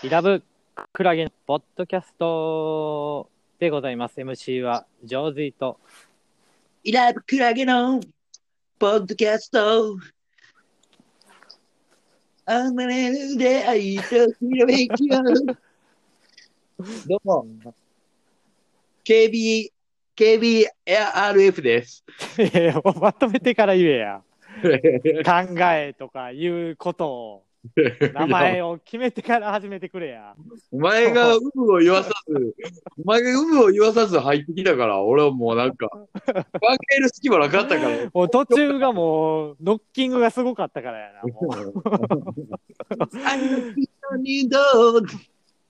イラブクラゲのポッドキャストでございます。MC はジョーズイと。イラブクラゲのポッドキャスト。あまれる出会いとひらめきを。どうも、KB、KBRF です。いやいやもうまとめてから言えや。考えとかいうことを、名前を決めてから始めてくれや。お前が有無を言わさず、お前が有無を言わさず入ってきたから、俺はもうなんか、考える隙間なかったから。もう途中がもう、ノッキングがすごかったからやな。もう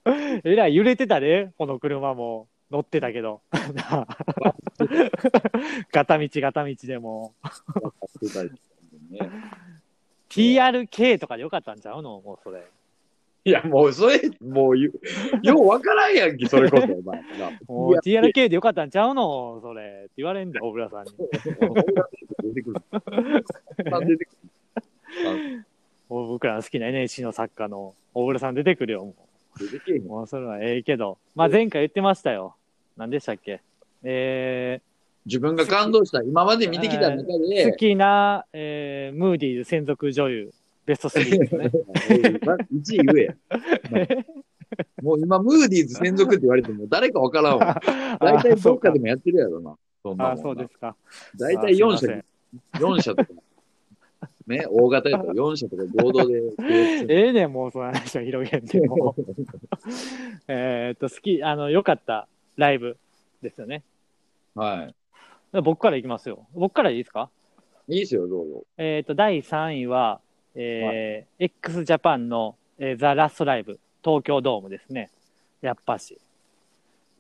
う えらい揺れてたで、この車も。乗ってたけど。ガタ道ガタ道でも。TRK とかでよかったんちゃうの？もうそれ。いや、もうそれ、もう言う、ようわからんやんけ、それこそ、お前。もう TRK でよかったんちゃうの？それ。って言われんだよ、小倉さんに。出てくる。出てくもう僕らの好きな NSC の作家の小倉さん出てくるよ、もう。もうそれはええけど。まあ前回言ってましたよ。何でしたっけ？え自分が感動した、今まで見てきた中ー、で好、きな、えー、ムーディーズ専属女優、ベスト3ですね。1位言えや。もう今、ムーディーズ専属って言われても誰かわからんわ。大体どっかでもやってるやろな。そんなあ、なそうですか。大体4社あすいま、4社とか。ね、大型やったら4社とか合同で。ええねん、もうその話を広げんでも。えーっと、好き、あの、良かったライブですよね。は僕からいきますよ。僕からいいですか？い。いいですよ、どうぞ。えーっと、第3位は、えー x ジャパンの、えーザ・ラストライブ、東京ドームですね。やっぱし。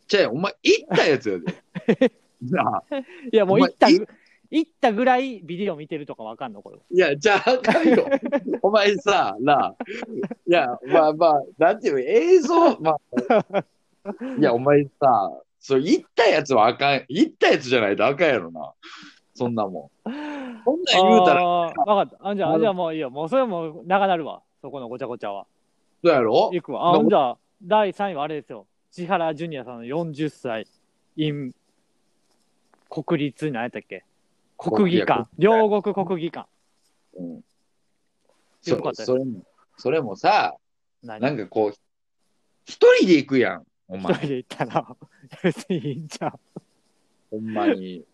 じゃあ、お前、行ったやつやで。なあ。いや、もう行ったい、行ったぐらいビデオ見てるとかわかんの？これ。いや、じゃあ、あかんよ。お前さ、なあ。いや、まあまあ、なんていうの映像、まあ。いや、お前さ、それ行ったやつはあかん。行ったやつじゃないとあかんやろな。そんなもん。そんなん言うたら、あーわかった。あじゃあ、じゃあもういいよ。もうそれはもう長なるわ。そこのごちゃごちゃは。そうやろ？いくわ。あ、んじゃあ、第3位はあれですよ。千原ジュニアさんの40歳、in 国立、何やったっけ？国技館。両国国技館。うん。よかったそそれも、それもさ、何？なんかこう、一人で行くやん。お前一人、で行ったら、別にいいんちゃう。ほんまに。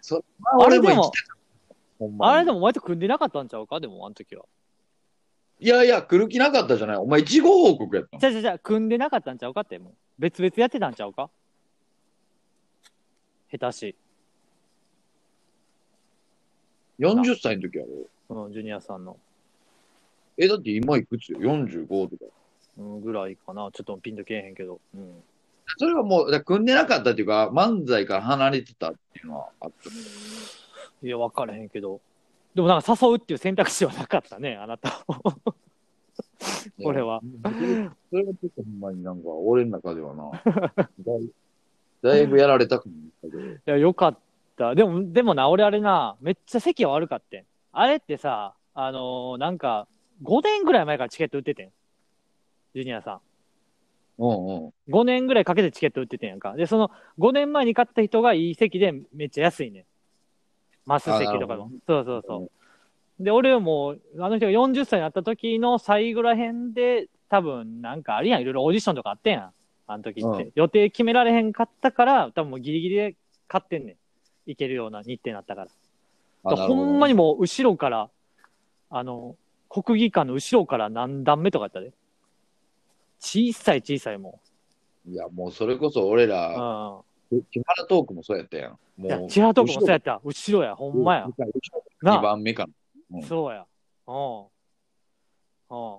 そまあ、あれでも俺も行きたかった。ほんまにあれでもお前と組んでなかったんちゃうか？でも、あの時は。いやいや、来る気なかったじゃない？お前、一号報告やったのじゃあじゃあじゃあ組んでなかったんちゃうかって、もう。別々やってたんちゃうか？下手し。40歳の時やろ？うん、ジュニアさんの。え、だって今いくつよ ?45 とか。うん、ぐらいかな。ちょっとピンとけえへんけど。うん。それはもう、組んでなかったっていうか、漫才から離れてたっていうのはあった。いや、分からへんけど。でもなんか誘うっていう選択肢はなかったね、あなた。俺は。それはちょっとほんまになんか、俺の中ではな、だいだいぶやられたくなったけど。いや、よかった。でも、でもな、俺あれな、めっちゃ席は悪かってん。あれってさ、あのーなんか、5年ぐらい前からチケット売っててん。ジュニアさうんうん。ん。5年ぐらいかけてチケット売っててんやんか。で、その5年前に買った人がいい席でめっちゃ安いねん。マス席とかの。そうそうそう。で、俺はもう、あの人が40歳になった時の最後らへんで、多分、なんかあるやん。いろいろオーディションとかあってんやん。あの時って。う予定決められへんかったから、多分もうギリギリで買ってんねん。行けるような日程になったから。あだからほんまにもう後ろから、あの、国技館の後ろから何段目とかやったで。小さい小さいもいや、もうそれこそ俺う。ら、う木原トークもそうやったやん。ん。いやも、う、千原とこもそうやった。後ろや、ほんまや。2なあ、番目かな。うんそうや。うん。うん。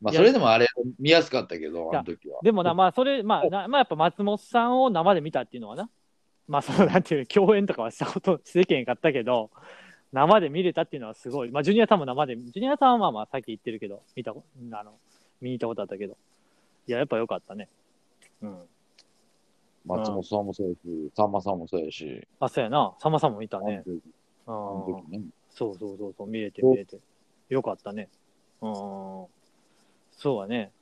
まあ、いやそれでもあれ見やすかったけど、あの時は。でもな、まあ、それ、まあ、なまあ、やっぱ松本さんを生で見たっていうのはな。まあ、その、なんていう、共演とかはしたこと、してけんかったけど、生で見れたっていうのはすごい。まあ、ジュニアさんも生で、ジュニアさんはまあまあ、さっき言ってるけど、見たこ、あの、見に行ったことあったけど。いや、やっぱ良かったね。うん。松本さんもそうやし、さんまさんもそうやし、あ、そうやな。さんまさんも見たね。ああの時ね。そうそうそうそう、見れて見れて。よかったね。うん。そうやね。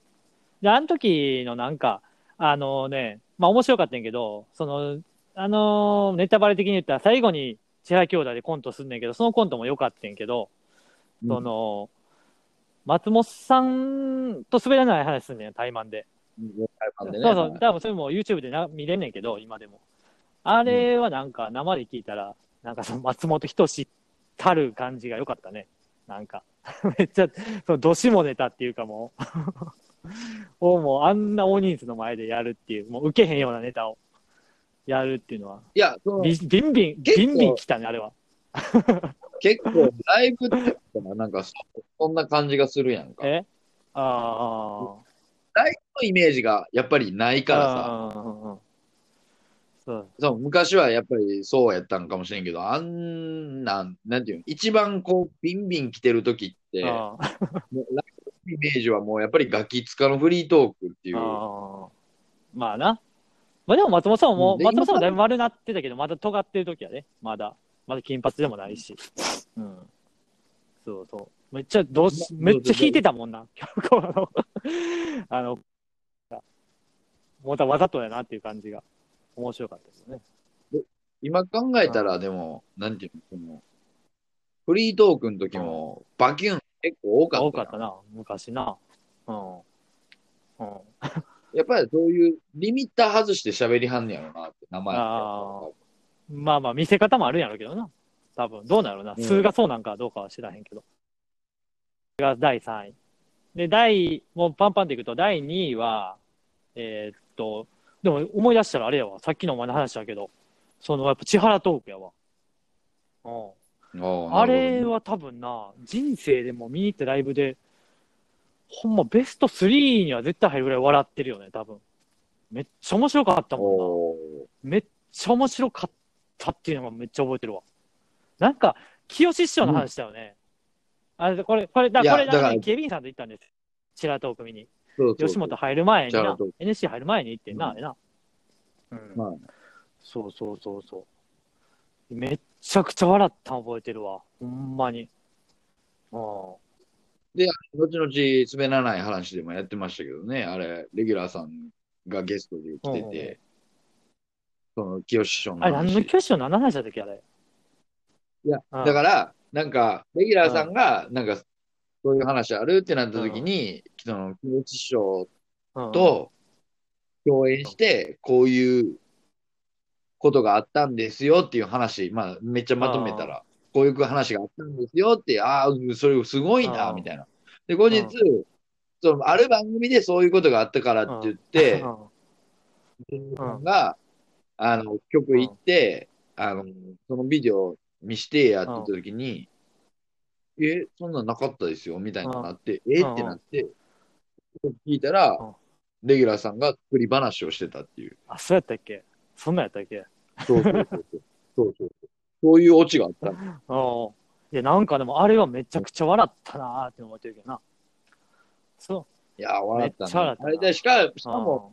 で、あの時のなんか、あのね、まあ面白かったんやけど、その、あのネタバレ的に言ったら最後に千原兄弟でコントすんねんけど、そのコントも良かったんやけど、その、松本さんと滑らない話すんねん、対マンで。うん、そうそう、多分それも YouTube でな見れんねんけど、今でも。あれはなんか生で聞いたら、なんかその松本人志たる感じが良かったね。なんか、めっちゃ、その、どしもネタっていうかもう、をもうあんな大人数の前でやるっていう、もう受けへんようなネタをやるっていうのは、いや、そのビビンビン、ビンビン来たね、あれは。結構、ライブってなんかそ、そんな感じがするやんか。え？ああ。ライブのイメージがやっぱりないからさ。そう。そう昔はやっぱりそうやったんかもしれんけど、あんなん、なんていうの、一番こう、ビンビン来てる時って、もうライブのイメージはもうやっぱりガキ使のフリートークっていう。ああ。まあな。まあでも松本さんも、で松本さんもだいぶ丸なってたけど、まだ尖ってる時はね、まだ。まだ金髪でもないし。うん。そうそう。めっちゃ、どうし、めっちゃ弾いてたもんな。あの、あの、もうたわざとやなっていう感じが。面白かったですよね。今考えたら、でも、なんていうの、その、フリートークの時も、バキュン結構多かったな。多かったな、昔な。うん。うん。やっぱりそういうリミッター外して喋りはんねやろなって、名前あまあまあ、見せ方もあるんやろうけどな。多分、どうなるな。うん数がそうなんかどうかは知らへんけど。それが第3位。で、第、もうパンパンでいくと、第2位は、えーっと、でも思い出したらあれやわ。さっきのお前の話だけど、その、やっぱ千原トークやわ。うん。ああれは多分な、人生でも見に行ったライブで、ほんまベスト3には絶対入るぐらい笑ってるよね、多分。めっちゃ面白かったもんな。おめっちゃ面白かったっていうのがめっちゃ覚えてるわ。なんか、清志師匠の話だよね。あれ、これ、これ、だこれ、だね、警備員さんと行ったんです。チラトーク見に。そうそう吉本入る前にな NSC 入る前に行ってんな、うんあれな。うん。まあそうそうそうそう。めっちゃくちゃ笑ったの覚えてるわ。ほんまに。うん。後々、滑らない話でもやってましたけどね、あれ、レギュラーさんがゲストで来てうんうんうんて、その、清志師匠のあれ、何の話。教師の何の話だっけ、あれ。いや、うん。だから、なんか、レギュラーさんが、なんか、そういう話あるってなった時に、その、清志師匠うん、と共演して、こういうことがあったんですよっていう話、まあ、めっちゃまとめたら、こういう話があったんですよって、ああ、それすごいな、うん。みたいな。で、後日、その、ある番組でそういうことがあったからって言ってう、ん。芸人さんが、あの、局行って、あの、そのビデオ見してやってた時に、え、そんなんなかったですよ、みたいになって、えってなって、聞いたらうん、レギュラーさんが作り話をしてたっていう。あ、そうやったっけ？そんなんやったっけ？そうそうそうそう。そうそうそういうオチがあった。うん。いや、なんかでも、あれはめちゃくちゃ笑ったなーって思ってるけどな。そいや、笑っためっちゃ笑ったなあれで、しかしう。かも、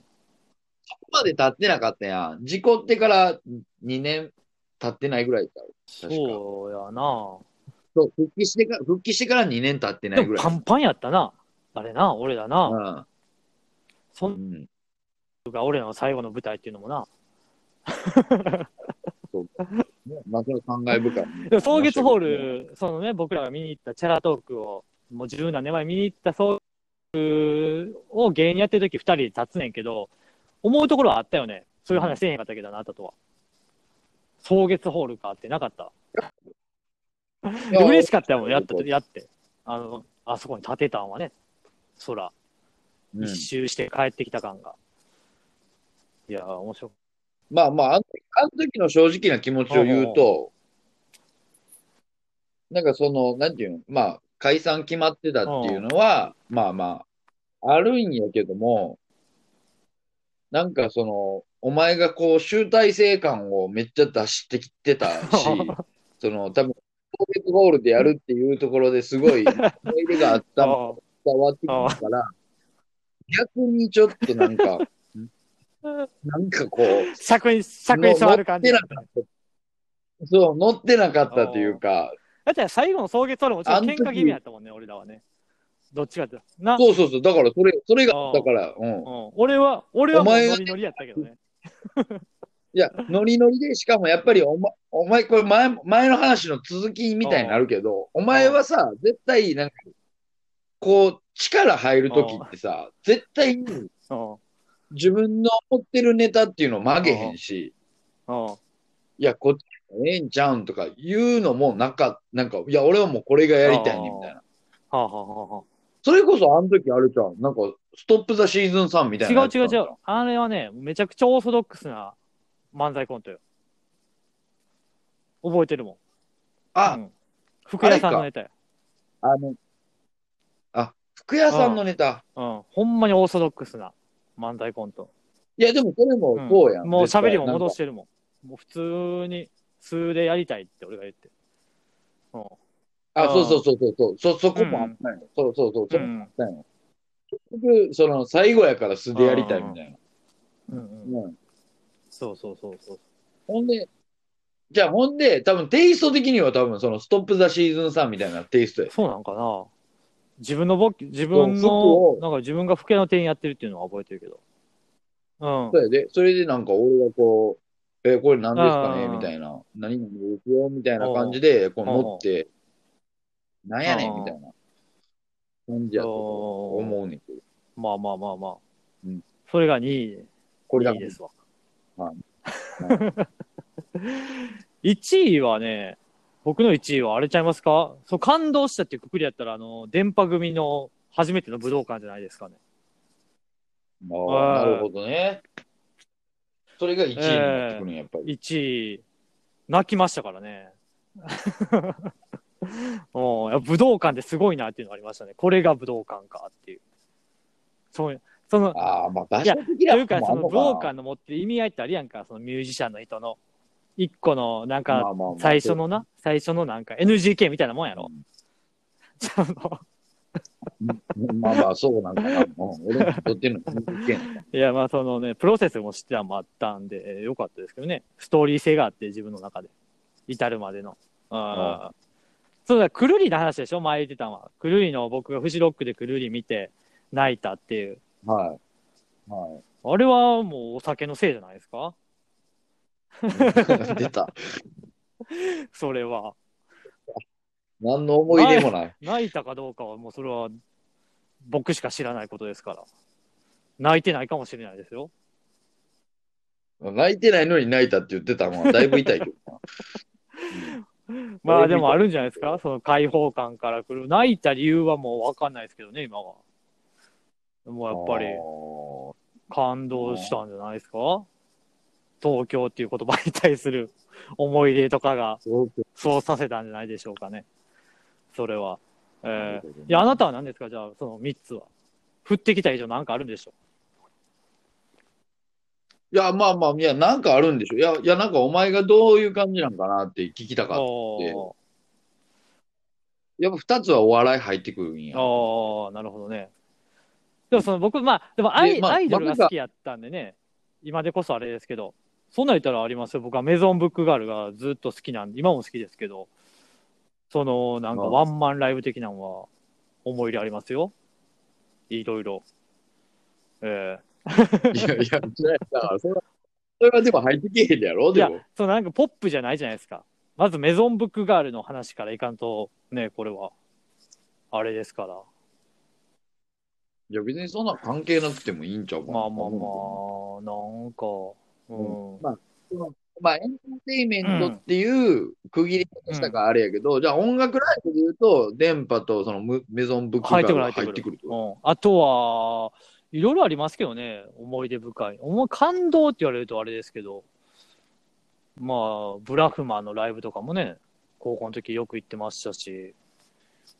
まで経ってなかったやん。事故ってから2年経ってないぐらいだそうやな。そう、復帰してから、復帰してから2年経ってなでいぐらい。もパンパンやったな。あれな、俺らな。そうんん。んが俺らの最後の舞台っていうのもな。ねまあ、それ感慨深いね。草月ホール、そのね、僕らが見に行ったチャラトークを、もう十何年前見に行った草月を芸人やってる時二人で立つねんけど、思うところはあったよね。そういう話せえへんかったけどな、あったとは。草月ホールかってなかった？嬉しかったよ、やったと、やって。あの、あそこに建てたんはね、空、うん一周して帰ってきた感が。いやー、面白い。まあまあ、あのあの時の正直な気持ちを言うと、なんかその、なんていうの、まあ、解散決まってたっていうのは、まあまあ、あるんやけども、なんかその、お前がこう、集大成感をめっちゃ出してきてたし、その、多分、攻撃ゴールでやるっていうところですごい思い出があったのが伝わってくるから、逆にちょっとなんか、なんかこう、尺に、尺に触る感じ乗。ってなかった。そう、乗ってなかったというか、だって最後の草月ルもちょっと喧嘩気味やったもんね、俺らはね。どっちかって。な、そうそうそう。だから、それ、それがだから、うん。うん、俺は、俺はもうノリノリやったけどね。いや、ノリノリで、しかもやっぱりお前、お前、これ前、前の話の続きみたいになるけど、お前はさ、絶対、なんか、こう、力入るときってさ、絶対にうん。自分の持ってるネタっていうのを曲げへんし、うん。いや、こっちええんちゃうんとか言うのもなんか、なんか、いや、俺はもうこれがやりたいね、みたいな。はあ、はあはあはそれこそあの時あるじゃん。なんか、ストップザシーズン3みたあ、いなやつ。違う違う違う。あれはね、めちゃくちゃオーソドックスな漫才コントよ。覚えてるもん。あ、うん福屋さんのネタよ。あの、あ、福屋さんのネタ。うん。ほんまにオーソドックスな漫才コント。いや、でもそれもそうやん。んもう喋りも戻ししてるもん。もう普通に数でやりたいって俺が言って。うん。あ、そうそうそうそうそう。そ、そこもあったんよ。そうそうそう。そこもあったんよ。結局、その、最後やから素でやりたいみたいな。うんうん。うん。そうそうそうそう。ほんで、じゃあほんで、多分テイスト的には多分そのストップザシーズン3みたいなテイストや。そうなんかな自分のボケ、自分服のを、なんか自分が福屋の店員やってるっていうのは覚えてるけど。うん。そうやで。それでなんか俺がこう、え、これ何ですかね？うんみたいな。何々ですよ？みたいな感じで、こう乗って、なんやねんみたいな感じやと思うねんけど。まあまあまあまあ。うんそれが2位、これが2位ですわ。はい 1位はね、僕の1位はあれちゃいますか？そう、感動したっていうくくりやったら、あの、電波組の初めての武道館じゃないですかね。ああ、なるほどね。それが1位になってくるんや、やっぱり。1位、泣きましたからね。もう、武道館ってすごいなっていうのがありましたね。これが武道館かっていう。そうその、ああ、まあ、場いや所的なというか、その武道か館の持ってる意味合いってあるやんか、そのミュージシャンの人の。一個の、なんまか、最初のな、最初のなんか NGK みたいなもんやろ。そのまあまあ、そうなんかな。うん、俺も撮ってるの。いいや、まあそのね、プロセスも知ってたのもあったんで、えーよかったですけどね。ストーリー性があって、自分の中で。至るまでの。ああ。そうだ、くるりの話でしょ？前言ってたのは。くるりの僕がフジロックでくるり見て泣いたっていう。はい。はい。あれはもうお酒のせいじゃないですか？出た。それは。何の思い出もない。泣いたかどうかはもうそれは僕しか知らないことですから。泣いてないかもしれないですよ。泣いてないのに泣いたって言ってたのはだいぶ痛いけどな。まあでもあるんじゃないですか？その開放感から来る。泣いた理由はもうわかんないですけどね、今は。もうやっぱりあ感動したんじゃないですか？東京っていう言葉に対する 思い出とかがーそうさせたんじゃないでしょうかね。それは。えなーいや、あなたは何ですか？じゃあ、その3つは。降ってきた以上なんかあるんでしょいや、まあまあ、いや、なんかあるんでしょ。いや、いや、なんかお前がどういう感じなんかなって聞きたかった。おやっぱ二つはお笑い入ってくるんや。ーああ、なるほどね。でもその僕、まあ、でもアイ,、でまあアイドルが好きやったんでね、今でこそあれですけど、そんなん言ったらありますよ。僕はメゾンブックガールがずっと好きなんで、今も好きですけど、その、なんかワンマンライブ的なのは思い入れありますよ。いろいろ。え いやいや、それは、それはでも入ってけへんやろえいやそのなんかポップじゃないじゃないですか。まずメゾンブックガールの話からいかんと、ね、これは、あれですから。いや、別にそんな関係なくてもいいんちゃうかな。まあまあまあ、なんか、うん。うんまあまあ、エンターテインメントっていう区切り方したからあれやけど、じゃあ音楽ライブで言うと、電波とそのムメゾンブックが入ってくる入ってくるってこうん、あとは、いろいろありますけどね、思い出深い。思い感動って言われるとあれですけど、まあ、ブラフマンのライブとかもね、高校の時よく行ってましたし、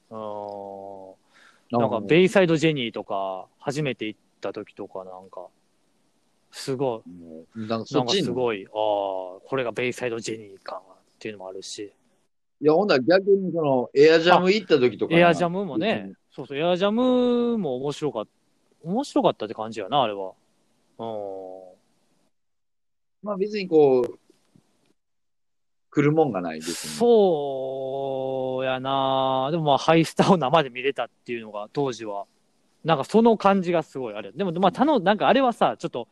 うん、となんかベイサイドジェニーとか、初めて行った時とかなんか、すごい、なんか。すごい、ああ、これがベイサイドジェニーかっていうのもあるし、いや、ほんなら逆にその、エアジャム行った時とかな。エアジャムもね、そうそう、エアジャムも面白かった、面白かったって感じやな、あれは。うん。まあ別にこう、来るもんがないですね。そうやなでもまあ、ハイスタを生で見れたっていうのが、当時は。なんかその感じがすごいあれ。でも、まあ、たの、なんかあれはさ、ちょっと、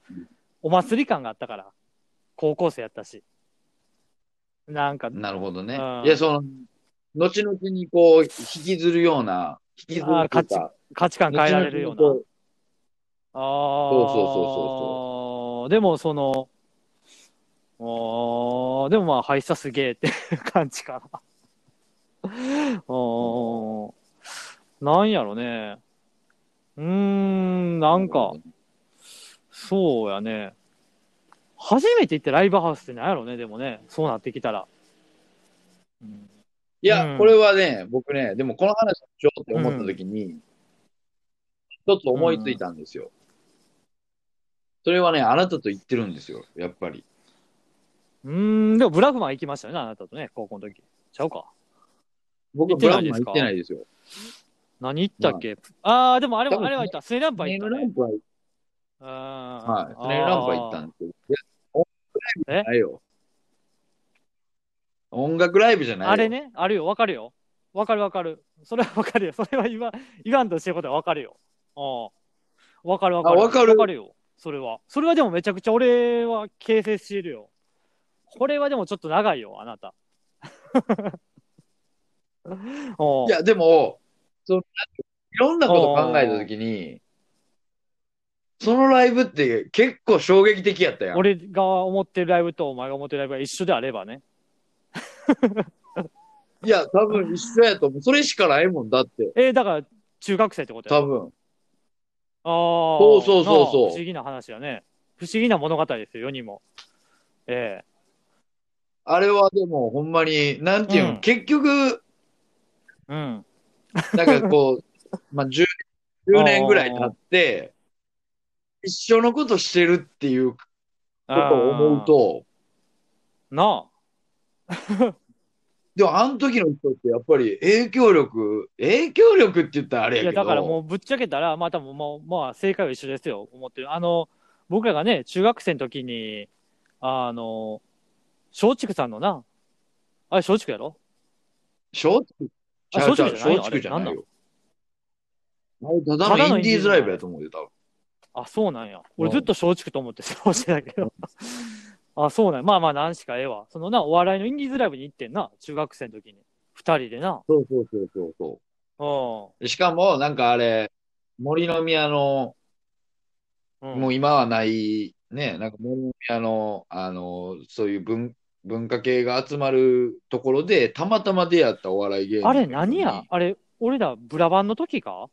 お祭り感があったから、高校生やったし。なんか、なるほどね。うんいや、その、後々にこう、引きずるような、引きずる価値観変えられるような。ああ。そうそうそうそうでも、その、あーでもまあ、ハイスタすげえってい う感じかな。あーなんやろね。うーん、なんか、そうやね。初めて行ってライブハウスってなんやろね、でもね。そうなってきたら。うんいや、うんこれはね、僕ね、でもこの話しようって思った時に、一つ思いついたんですよ。それはね、あなたと言ってるんですよ、やっぱり。うーん、でもブラフマン行きましたよね、あなたとね、高校の時。ちゃうか。僕はブラフマン行ってないですよ。何言ったっけ、ああ、でもあれは、あれは行った。スネランパスネ行ったね。ールランプは、ははい、スネランプは行ったんですけど、いや、音楽ライブじゃないよ。音楽ライブじゃないよ。あれね、あるよ、わかるよ。わかるわかる。それはわかるよ。それは言わ言わんとしてることはわかるよ。うん。わかるわかる。あわかるわかるよ。それは。それはでもめちゃくちゃ俺は形成しているよ。これはでもちょっと長いよ、あなた。おいや、でも、その、いろんなこと考えたときに、そのライブって結構衝撃的やったやん。俺が思ってるライブとお前が思ってるライブが一緒であればね。いや、多分一緒やと思う。それしかないもんだって。えーだから中学生ってことや多分。ああ。そうそうそうそう不思議な話やね。不思議な物語ですよ、世にも。えあれはでもほんまに、なんていうの、うん結局、えうん。なんかこう、まあ、10, 10年ぐらい経って、一緒のことしてるっていうことを思うと、な でもあの時の人ってやっぱり影響力、影響力って言ったらあれや、やけど、だからもうぶっちゃけたら、まあ多分もう、まあ正解は一緒ですよ、思ってる。あの、僕らがね、中学生の時に、あの、松竹さんのな、あれ松竹やろ？松竹？あ松竹じゃない？の松竹じゃないあれよ。あれただのインディーズライブやと思うよ、多分。あ、そうなんや。俺うんずっと松竹と思って過ごしてたけど。あ、そうなんや。まあまあ、何しかええわ。そのな、お笑いのインディーズライブに行ってんな、中学生の時に。二人でな。そうそうそうそうそううん。しかも、なんかあれ、森の宮の、うん、もう今はない、ね、なんか森の宮の、あの、そういう文文化系が集まるところで、たまたま出会ったお笑い芸人。あれ何やあれ、俺らブラバンの時か？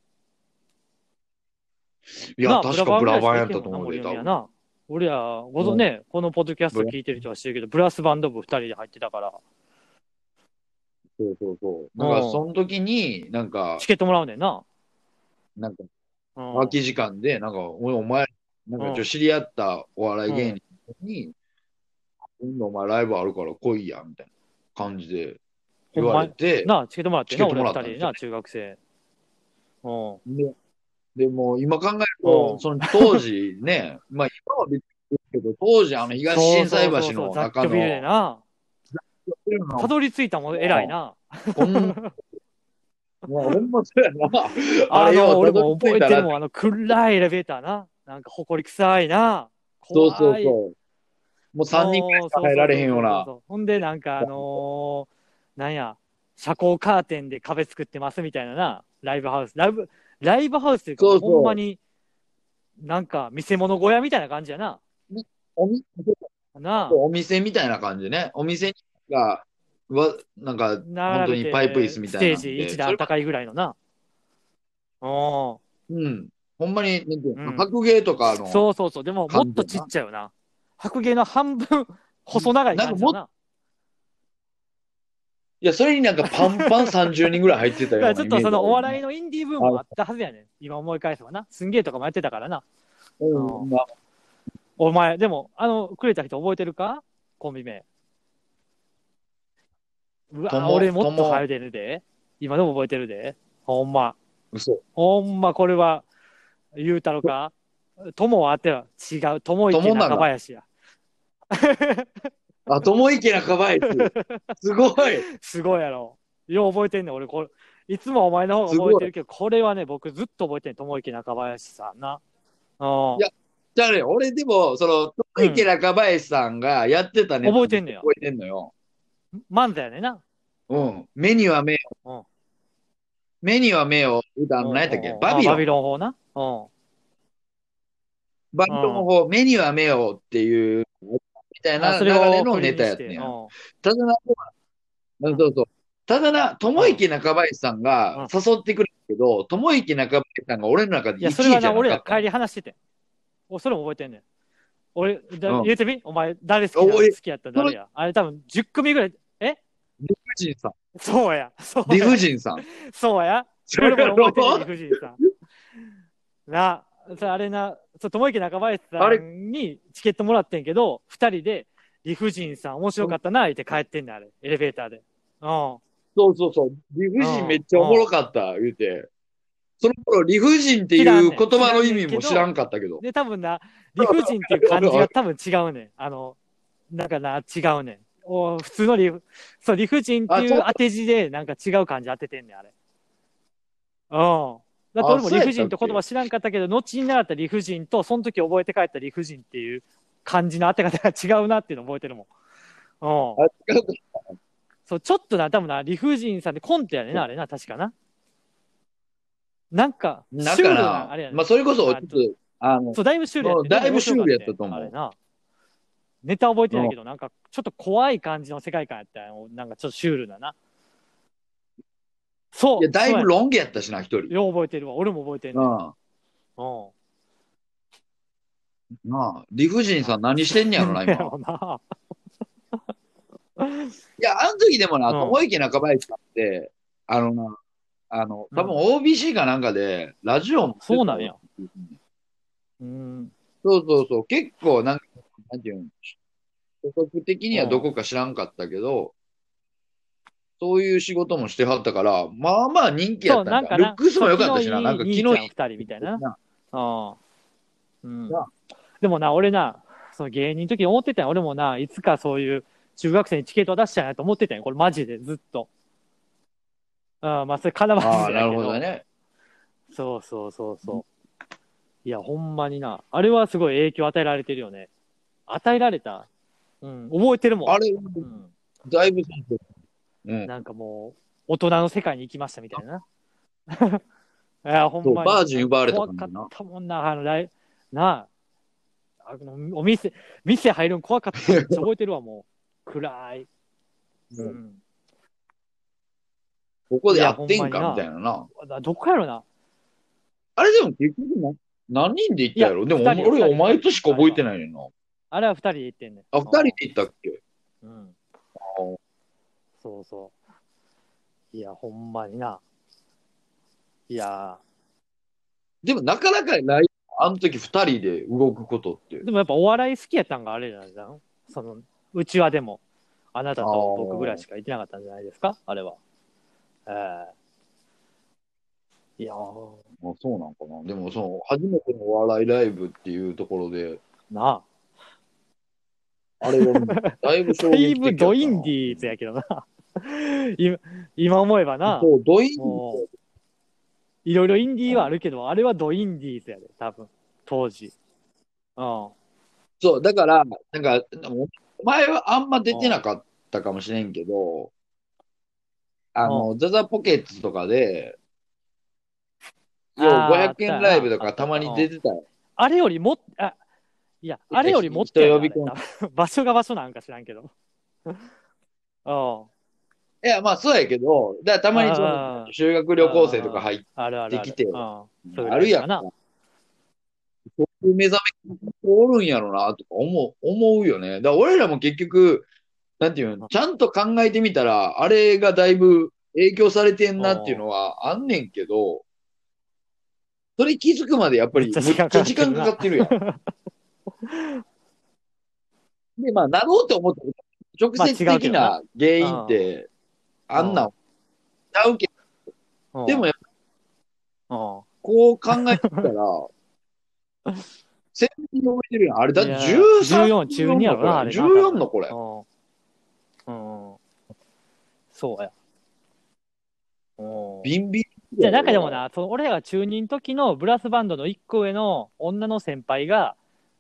いや、確かブラバンやったと思うで、多分。俺ら、ごぞね、このポッドキャスト聞いてる人は知るけど、ブラスバンド部二人で入ってたから、そうそうそう。なんか、その時に、なんかチ、ケットもらうねんな。なんか、うん、空き時間で、なんか、おお前、なんか、知り合ったお笑い芸人に、今度お前ライブあるから来いや、みたいな感じで言われて、なあ、チケットもらってんな、俺らったんですよら二人でな、中学生。うん。で、でも今考えるうと、んその当時ね、まあ今は別にですけど、当時あの東震災橋の雑中の、な。たどり着いたもん偉いな。こん、まあ、ほんまそうやな。あれ俺も覚えてるもん、あの暗いエレベーターな。なんか埃臭いな。そうそうそう。もう3人ぐらいしか入られへんようなほんで、なんかあのーなんや、遮光カーテンで壁作ってますみたいなな。ライブハウス。ライブ、ライブハウスっていうか、そうそうほんまに、なんか見せ物小屋みたいな感じやな。お店なあ。お店みたいな感じね。お店が、わ、なんか、本当にパイプ椅子みたいなステージ一段高いぐらいのな。おうん。ほんまに、うん白芸とかの、そうそうそう。でも、もっとちっちゃいよな。白芸の半分、細長い感じだな。いや、それになんかパンパン30人ぐらい入ってたよちょっとそのお笑いの、のインディーブームもあったはずやねん。今思い返せばな。すんげえとかもやってたからな。うんまあお前、でも、あの、くれた人覚えてるか？コンビ名。うわ、俺もっともと早出るで。今でも覚えてるで。ほんま。嘘。ほんま、これは、言うたろか？友はあっては違う。友池中林や。あ、友池中林。すごい。すごいやろ。よう覚えてんねん、俺これ。いつもお前の方が覚えてるけど、これはね、僕ずっと覚えてん友池中林さんな。うん。いやじゃあね、俺でも、その、友池中林さんがやってたね、覚えてんのよ覚えてんのよ。漫才やねんな。うん。目には目うんを。目には目を、歌の何やったっけ？うんバビロンあバビ。ロン法な。うん。バビロン法、目には目をっていう、みたいな流れのネタやってんや。うんただな、うんそうそう。ただな、友池中林さんが誘ってくるけど、友池中林さんが俺の中でいや、1それはな、俺ら。帰り話してて。お、それも覚えてんねん。俺、だうん言うてみ？お前、誰好き好きやった？誰や？あれ多分10組ぐらい。理不尽さん。そうや。そう理や。不尽さん。そうや。俺も覚えてる、理不尽さん。な、それあれな、そう、友池中林さんにチケットもらってんけど、二人で、理不尽さん面白かったな、言って帰ってんねん、あれ。エレベーターで。うん。そうそうそう。理不尽めっちゃおもろかった、言うて。その頃、理不尽っていう言葉の意味も知らんかったけど。で、多分な、理不尽っていう漢字が 多分違うねん。あの、なんかな、違うねん。お普通の理不、そう、理不尽っていうう当て字で、なんか違う漢字当ててんねん、あれ。うん。だって俺も理不尽って言葉知らんかったけど、後に習った理不尽と、その時覚えて帰った理不尽っていう漢字の当て方が違うなっていうの覚えてるもん。うん。そう、ちょっとな、多分な、理不尽さんでコントやねんな、あれな、確かな。なんか、シュだールな、あれや、ねまあ、それこそ、ちょっと、あの、そう、だいぶシュールやってそうだいぶシュールやったと思うあれな。ネタ覚えてないけど、なんか、ちょっと怖い感じの世界観やったよ。なんか、ちょっとシュールなな。そう。いや、だいぶロン毛やったしな、一人。やよう覚えてるわ。俺も覚えてる、うね。ん。うん。なあ、理不尽さん何してんねやろな、や今。いや、あの時でもな、うん友池中林さんって、あのな、あの、多分 OBC かなんかで、ラジオも。そうなんや。うん。そうそうそう。結構、なんか、なんていうの、所属的にはどこか知らんかったけど、そういう仕事もしてはったから、まあまあ人気やったんだ。なんかな。ルックスも良かったしな、なんか気のいい。兄ちゃん二人みたいな。なうん。うんな。でもな、俺な、その芸人の時に思ってたよ。俺もな、いつかそういう中学生にチケット出したいなと思ってたよ。これマジでずっと。うん、まあそれ叶わずああ、なるほどね。そうそうそうそう。いや、ほんまにな。あれはすごい影響与えられてるよね。与えられたうん、覚えてるもん。あれ、うん、だいぶそううん。なんかもう、大人の世界に行きましたみたいな。いや、ほんそう、まに。バージン奪われた怖かもんなっ。たもんな、あの、ライなあ。あのお店、店入るの怖かった。めっちゃ覚えてるわ、もう。暗い。うんうん。ここでやってんいやほんまになかみたいなな。だどこやろな。あれでも結局な何人で行ったやろ？いやでも二人二人俺お前としか覚えてないねんな。あれは二人で行ってんねん。あ、二人で行ったっけ？うん。そうそう。いや、ほんまにな。いやでもなかなかない。あの時二人で動くことってー。でもやっぱお笑い好きやったんがあれじゃないですか。その、うちはでも、あなたと僕ぐらいしか行ってなかったんじゃないですか？あれは。ええいやー、あそうなんかな。でもその、初めてのお笑いライブっていうところで、なあれはだいぶあ。衝だい撃的やったな ぶドインディーズやけどな。今今思えばな。そう、ドインディもう、いろいろインディーはあるけど、あれはドインディーズやで、多分。当時。うん。そう、だから、なんか、前はあんま出てなかったかもしれんけど、あの、ザザポケッツとかで、要あー500円ライブとあったなかたまに出てたよ。あれよりも、あ、いや、あれよりもっと場所が場所なんか知らんけど。うん。いや、まあそうやけど、だからたまにその修学旅行生とか入っあるあるある。できてあるやん。そういう目覚め方おるんやろな、とか思う、思うよね。だから俺らも結局、なんていうの、ちゃんと考えてみたら、あれがだいぶ影響されてんなっていうのはあんねんけど、それ気づくまでやっぱりめっちゃ時時間間かかってるかかってるやん。で、まあ、なろうと思った直接的な原因って、あんなんちゃうけど、でもやっこう考えてたら、戦に覚えてるやん。あれだっていや13 14中二やろなあれな14のこれ。うん。そうや。うんビンビン。じゃあなんかでも。な、その俺らが中2の時のブラスバンドの一個上の女の先輩が、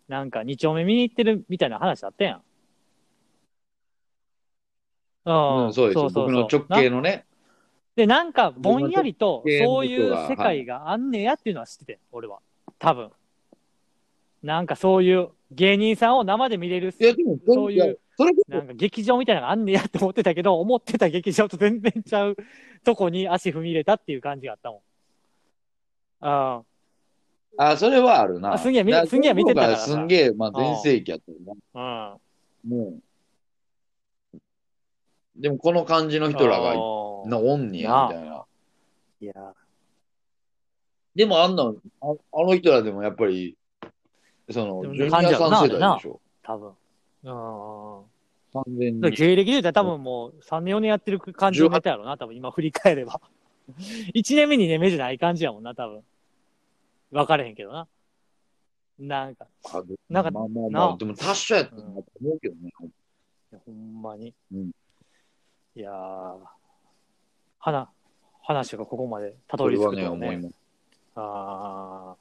なんか二丁目見に行ってるみたいな話あったやん。うん、うん、そうですよ。僕の直系なのね。で、なんかぼんやりとそういう世界があんねやっていうのは知ってて、俺は。多分。なんかそういう芸人さんを生で見れる、いや、でも、そういうやそれこなんか劇場みたいなのがあんねやって思ってたけど、思ってた劇場と全然ちゃうとこに足踏み入れたっていう感じがあったもん。あそ、あ、それはあるな。あすんげえ見だらすんげえ見てたからさすんげえ、まあ、全盛期やったよな。あ、うん。もう。でも、この感じの人らが、あな、ーおんねや、みたいな。いや、でも、あんな、ああの人らでもやっぱり、その、ジュニアさん世代でしょ。多分。うん。完全に。芸歴で言うたら多分もう3年4年やってる感じのネタやろな、多分今振り返れば。1年目2年目じゃない感じやもんな、多分。分かれへんけどな。なんか、なんかまあまあまなあ、でも達者やったなと思うけどね。いやほんまに。うんいやー、話、話がここまでたどり着くとはね。思い。あ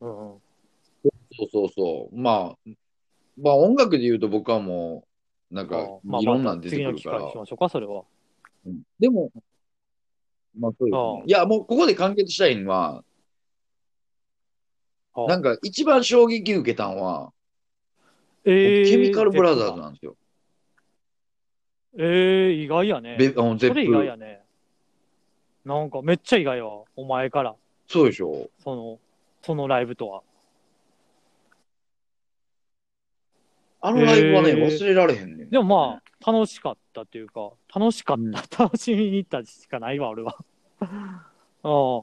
ー。うんうん。そうそうそう。まあ、まあ音楽で言うと僕はもう、なんかいろんなん出て次のくるから機会にし。ましょうか、それは。うんでも、まあそうですあね。いや、もうここで完結したいのは、あなんか一番衝撃受けたのは、えー、ケミカルブラザーズなんですよ。えー、意外やね。べあのゼそれ意外。やね。なんかめっちゃ意外やわ。お前から、そうでしょ。その、そのライブとは。あのライブはね、へー忘れられへんねん。でもまあ、楽しかったっていうか、楽しかった、うん楽しみに行ったしかないわ、俺は。ああ。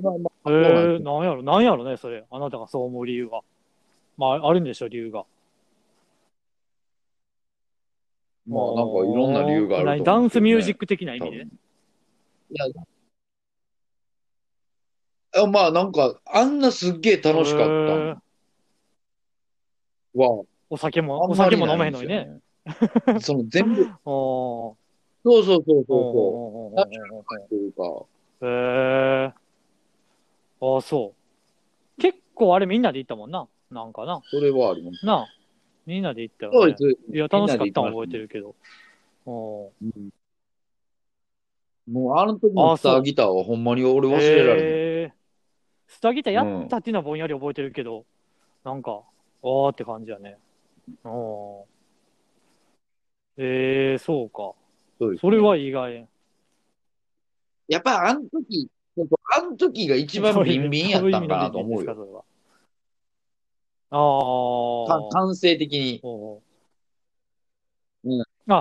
まあまえそうなんですー、なんやろ、なんやろね、それ。あなたがそう思う理由が。まあ、あるんでしょ、理由が。まあなんかいろんな理由があると思うね何ダンスミュージック的な意味で？いや、あまあなんか、あんなすっげえ楽しかったへーのは、お酒も、お酒も飲めへんのにね。。その全部、そうそうそうそうそう。というか、へえ。ああ、そう。結構あれみんなで行ったもんな。なんかな。それはあります。なあ。みんなで行ったよ、ね。いや、楽しかったの覚えてるけど。もうあの時のスターギターはほんまに俺忘れられない。へえ。スタギターやったっていうのはぼんやり覚えてるけど、なんか、あーって感じやね。おーええそうか。そうですねそれは意外。やっぱあの時、あの時が一番ビンビンやったんかなと思うよ。ああ。か感性的に。おう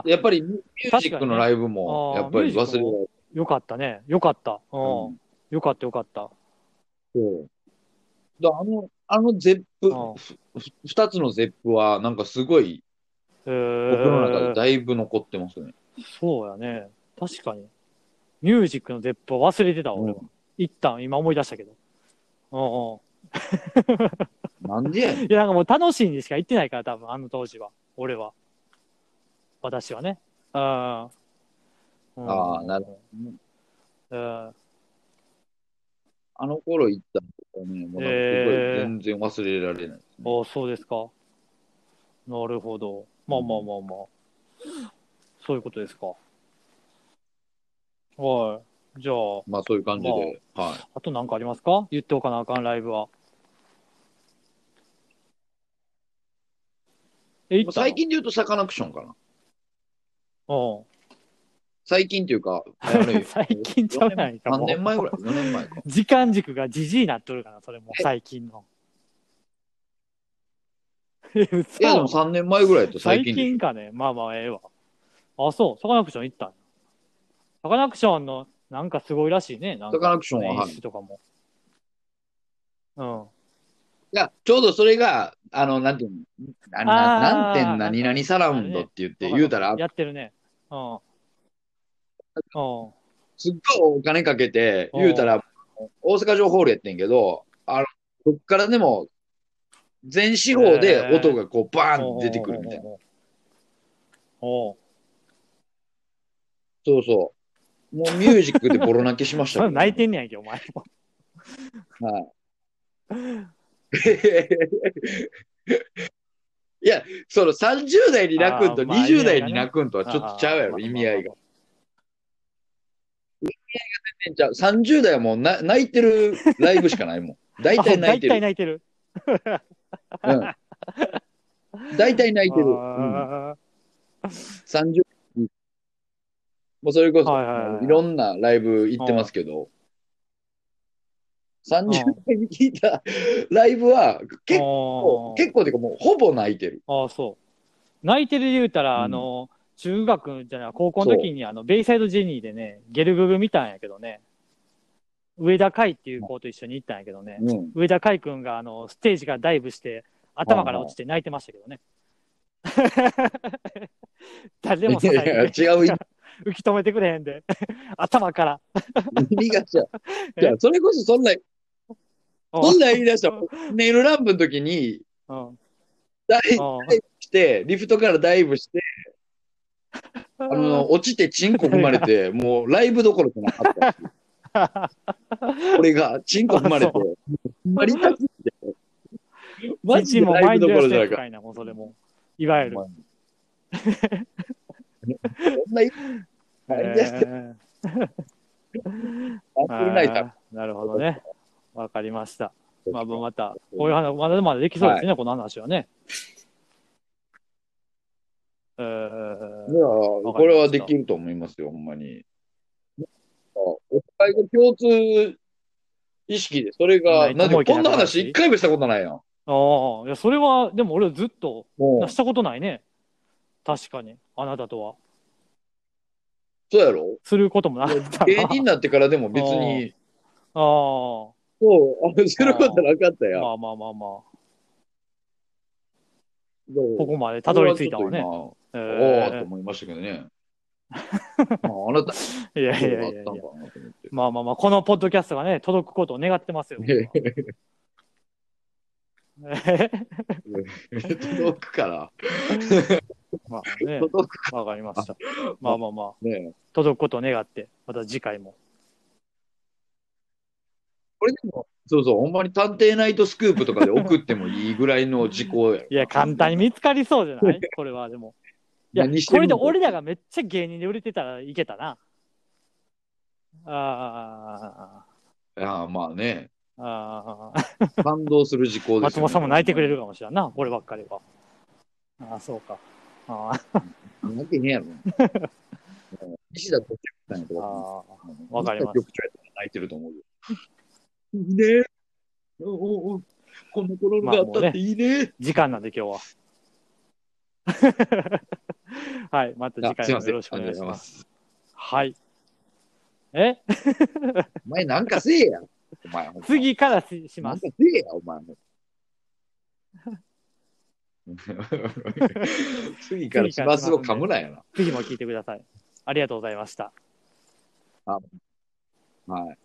やっぱりミュージックのライブも、やっぱり忘れられない。よかったね。よかった。うん。うんよかったよかった。そう。だあの、あのゼップ、二つのゼップは、なんかすごい、え僕の中でー、だいぶ残ってますね。そうやね。確かに。ミュージックの絶ッは忘れてたわ、俺は。一旦、今思い出したけど。うんうん。なんでやねん。いや、なんかもう楽しいにしか行ってないから、多分、あの当時は。俺は。私はね。うん。あああ、なるほどね。ど。うん。あの頃行ったのがね、もうなんかすごいえー全然忘れられないですね。ああ、そうですか。なるほど。まあまあまあまあ。そういうことですか。はい。じゃあ、まあそういう感じで、はい。あと何かありますか？言っておかなあかんライブは。え、最近で言うとサカナクションかな。うん。最近っていうか、最近ちゃうやないか3もう年前ぐらい ?4 年前か。時間軸がじじいになっとるかな、それも最近の。いやでも3年前ぐらいと最最近でし近かね。まあまあ、ええわ。あ、そう。サカナクション行ったサカナクションの、なんかすごいらしいね。なんかサカナクションははいとかも。うん。いや、ちょうどそれが、あの、なんていうの、なんてん何々サラウンドって言って、言うたら、やってるね。うん。うん。すっごいお金かけて、言うたら、大阪城ホールやってんけど、あの、どっからでも、全四方で音がこう、バーンって出てくるみたいな。な。おうそうそう。もうミュージックでボロ泣きしましたけどそれ 泣いてんねやんけ、お前も。い や、その30代に泣くんとあーまあ20代に泣くんとはちょっとちゃうやろ、意味合いが。意味合いが全然ちゃう。30代はもうな泣いてるライブしかないもん。大体泣いて大体る。泣いてる。うん大体泣いてる。うん、あ30もうそれこそ、はいはいはいいろんなライブ行ってますけど、30代に聞いた ライブは結構、ー結構っていうかもうほぼ泣いてる。ああ、そう。泣いてる言うたら、うんあの、中学じゃない、高校の時に、あの、ベイサイドジェニーでね、ゲルググ見たんやけどね、上田海っていう子と一緒に行ったんやけどね、うん。上田海くんが、あの、ステージからダイブして、頭から落ちて泣いてましたけどね。誰でも支えいやいやて、違う意 浮き止めてくれへんで、頭から。いや、それこそそんな、うんそんなん言い出した。ら、ネイルランプの時に、うん。ダイうんブして、リフトからダイブして、あの、落ちてチンコ踏まれて、もうライブどころじゃなかった。俺がチンコ踏まれて、まり痛くて。マジ一もでライブどころじゃないな、もうそれも。いわゆる。んなるほどね。わかりました。まあ、また、こういう話、まだまだできそうですね、この話はね。えーいや、これはできると思いますよ、ほんまに。お互いが共通意識で、それが、なんでこんな話一回もしたことないやん。ああ、いや、それは、でも俺はずっと、したことないね。確かに。あなたとは。そうやろ？することもなかったな。芸人になってからでも別に、あそう、あすることなかったあ、やん。まあまあまあまあ。ここまでたどり着いたわね。おーとー思いましたけどね。まあ、あなた、いやいやいや。まあまあまあ、このポッドキャストがね、届くことを願ってますよ。届くから。まあね、届くわかりました。まあまあまあ、ね。届くことを願って、また次回も。これでも、そうそう、ほんまに探偵ナイトスクープとかで送ってもいいぐらいの事項やろ。いや、簡単に見つかりそうじゃない？これはでも。いや、これで俺らがめっちゃ芸人で売れてたらいけたな。あああ、まあね。あ、ああ、感動する事項ですよね。松本さんも泣いてくれるかもしれんな、俺ばっかりは。ああ、そうか。あ泣いてねえやろ。西田局長さんやとあ、思ああ、う。わかります局長やったら泣いてると思うよ。いいね。おおおこんな頃があったっていいね。時間なんで今日は。はい、また次。回もよろしくお願いしま。すす。はい。え？お前なんかせえや。お前。次からししなんます。かせえや、お前も。次からしますを噛むなやな。次も聞いてください。ありがとうございました。はい。